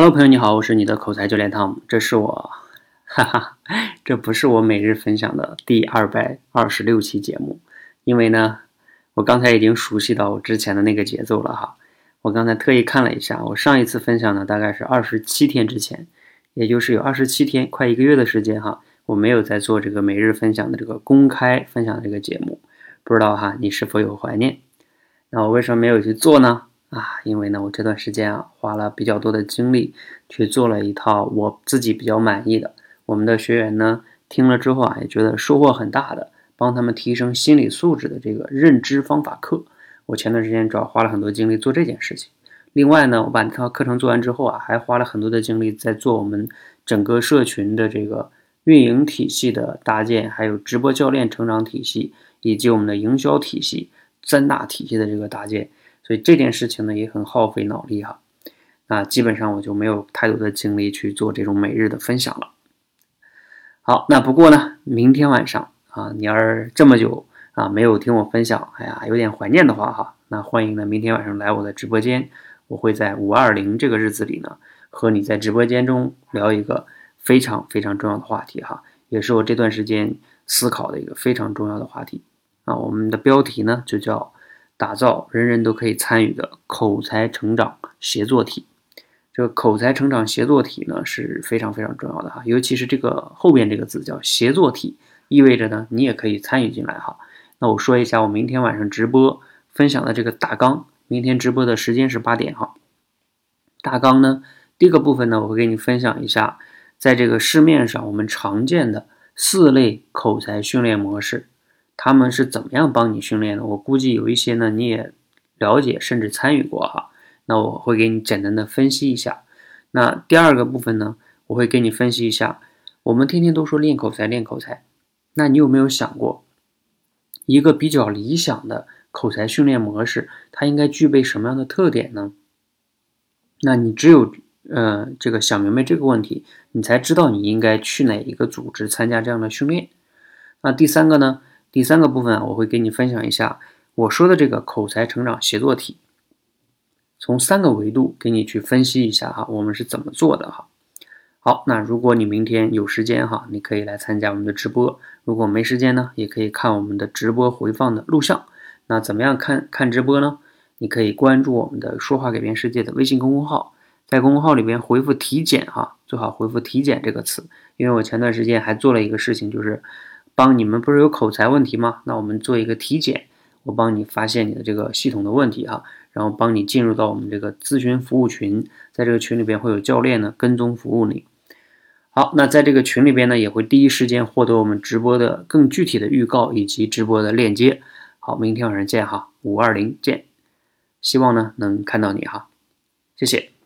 Hello，朋友你好，我是你的口才教练汤姆，这是我，哈哈，这不是我每日分享的第二百二十六期节目，因为呢，我刚才已经熟悉到我之前的那个节奏了哈。我刚才特意看了一下，我上一次分享呢，大概是二十七天之前，也就是有二十七天，快一个月的时间哈，我没有在做这个每日分享的这个公开分享的这个节目，不知道哈，你是否有怀念？那我为什么没有去做呢？啊，因为呢，我这段时间啊，花了比较多的精力去做了一套我自己比较满意的，我们的学员呢听了之后啊，也觉得收获很大的，帮他们提升心理素质的这个认知方法课。我前段时间主要花了很多精力做这件事情。另外呢，我把这套课程做完之后啊，还花了很多的精力在做我们整个社群的这个运营体系的搭建，还有直播教练成长体系，以及我们的营销体系三大体系的这个搭建。所以这件事情呢也很耗费脑力哈，那基本上我就没有太多的精力去做这种每日的分享了。好，那不过呢，明天晚上啊，你要是这么久啊没有听我分享，哎呀，有点怀念的话哈，那欢迎呢明天晚上来我的直播间，我会在五二零这个日子里呢，和你在直播间中聊一个非常非常重要的话题哈，也是我这段时间思考的一个非常重要的话题啊。我们的标题呢就叫。打造人人都可以参与的口才成长协作体。这个口才成长协作体呢是非常非常重要的哈，尤其是这个后边这个字叫协作体，意味着呢你也可以参与进来哈。那我说一下我明天晚上直播分享的这个大纲，明天直播的时间是八点哈。大纲呢，第一个部分呢，我会给你分享一下，在这个市面上我们常见的四类口才训练模式。他们是怎么样帮你训练的？我估计有一些呢，你也了解甚至参与过哈。那我会给你简单的分析一下。那第二个部分呢，我会给你分析一下。我们天天都说练口才，练口才，那你有没有想过，一个比较理想的口才训练模式，它应该具备什么样的特点呢？那你只有呃这个想明白这个问题，你才知道你应该去哪一个组织参加这样的训练。那第三个呢？第三个部分，我会给你分享一下我说的这个口才成长协作体，从三个维度给你去分析一下哈，我们是怎么做的哈。好，那如果你明天有时间哈，你可以来参加我们的直播；如果没时间呢，也可以看我们的直播回放的录像。那怎么样看看直播呢？你可以关注我们的“说话改变世界”的微信公众号，在公众号里边回复“体检”哈，最好回复“体检”这个词，因为我前段时间还做了一个事情，就是。帮你们不是有口才问题吗？那我们做一个体检，我帮你发现你的这个系统的问题哈，然后帮你进入到我们这个咨询服务群，在这个群里边会有教练呢跟踪服务你。好，那在这个群里边呢，也会第一时间获得我们直播的更具体的预告以及直播的链接。好，明天晚上见哈，五二零见，希望呢能看到你哈，谢谢。